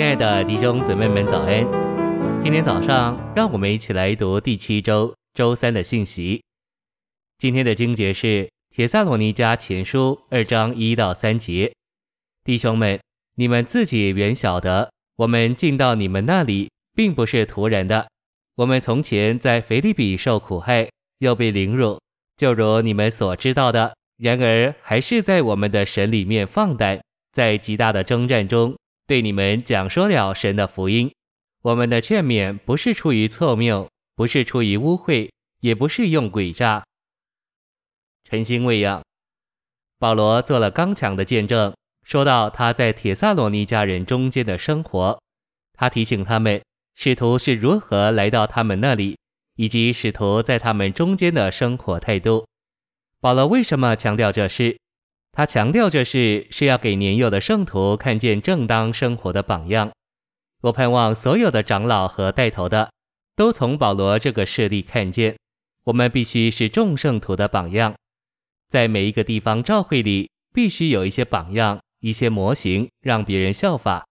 亲爱的弟兄姊妹们，早安！今天早上，让我们一起来读第七周周三的信息。今天的经节是《帖撒罗尼迦前书》二章一到三节。弟兄们，你们自己原晓得，我们进到你们那里，并不是徒然的。我们从前在腓立比受苦害，又被凌辱，就如你们所知道的。然而，还是在我们的神里面放胆，在极大的征战中。对你们讲说了神的福音，我们的劝勉不是出于错谬，不是出于污秽，也不是用诡诈。诚心喂养，保罗做了刚强的见证，说到他在铁萨罗尼家人中间的生活，他提醒他们使徒是如何来到他们那里，以及使徒在他们中间的生活态度。保罗为什么强调这事？他强调这事是要给年幼的圣徒看见正当生活的榜样。我盼望所有的长老和带头的都从保罗这个事例看见，我们必须是众圣徒的榜样。在每一个地方教会里，必须有一些榜样、一些模型，让别人效法。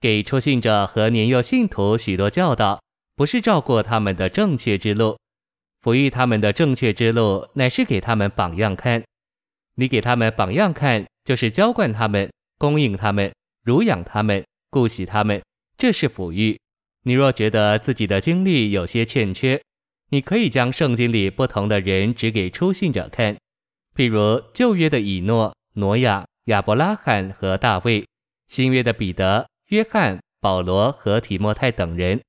给初信者和年幼信徒许多教导，不是照过他们的正确之路，抚育他们的正确之路，乃是给他们榜样看。你给他们榜样看，就是浇灌他们、供应他们、乳养他们、顾惜他们，这是抚育。你若觉得自己的经历有些欠缺，你可以将圣经里不同的人指给初信者看，譬如旧约的以诺、挪亚、亚伯拉罕和大卫；新约的彼得、约翰、保罗和提摩太等人。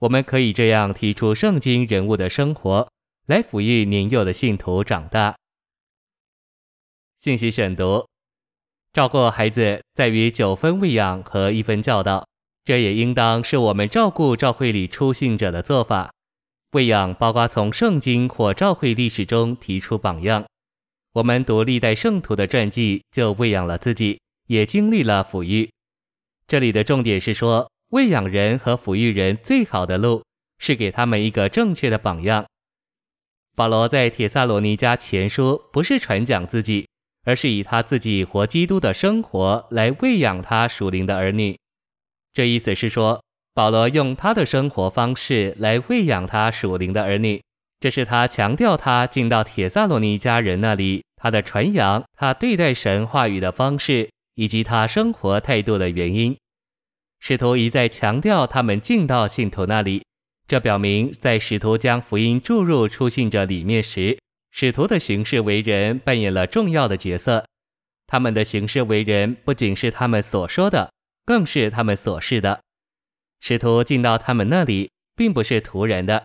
我们可以这样提出圣经人物的生活，来抚育年幼的信徒长大。信息选读：照顾孩子在于九分喂养和一分教导，这也应当是我们照顾教会里初信者的做法。喂养包括从圣经或教会历史中提出榜样。我们读历代圣徒的传记，就喂养了自己，也经历了抚育。这里的重点是说，喂养人和抚育人最好的路是给他们一个正确的榜样。保罗在帖撒罗尼迦前书不是传讲自己。而是以他自己活基督的生活来喂养他属灵的儿女，这意思是说，保罗用他的生活方式来喂养他属灵的儿女，这是他强调他进到铁萨罗尼家人那里，他的传扬，他对待神话语的方式，以及他生活态度的原因。使徒一再强调他们进到信徒那里，这表明在使徒将福音注入初信者里面时。使徒的行事为人扮演了重要的角色，他们的行事为人不仅是他们所说的，更是他们所示的。使徒进到他们那里，并不是徒然的。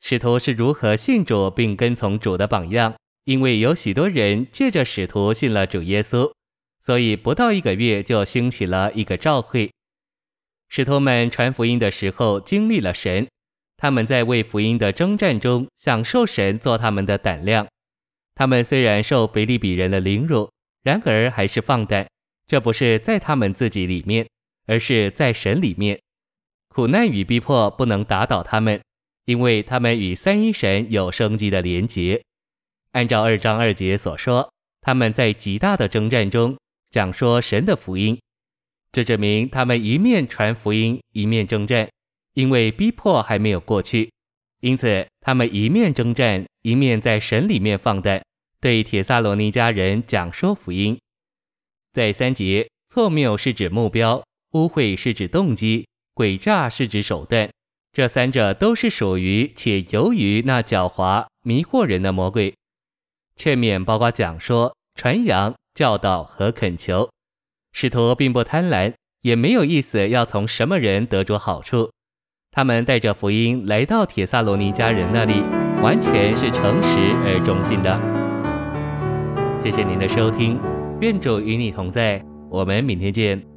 使徒是如何信主并跟从主的榜样，因为有许多人借着使徒信了主耶稣，所以不到一个月就兴起了一个教会。使徒们传福音的时候，经历了神。他们在为福音的征战中享受神做他们的胆量。他们虽然受腓立比人的凌辱，然而还是放胆。这不是在他们自己里面，而是在神里面。苦难与逼迫不能打倒他们，因为他们与三一神有生机的连结。按照二章二节所说，他们在极大的征战中讲说神的福音。这证明他们一面传福音，一面征战。因为逼迫还没有过去，因此他们一面征战，一面在神里面放胆，对铁撒罗尼迦人讲说福音。在三节，错谬是指目标，污秽是指动机，诡诈是指手段。这三者都是属于且由于那狡猾迷惑人的魔鬼。劝勉包括讲说、传扬、教导和恳求。使徒并不贪婪，也没有意思要从什么人得着好处。他们带着福音来到铁萨罗尼家人那里，完全是诚实而忠心的。谢谢您的收听，愿主与你同在，我们明天见。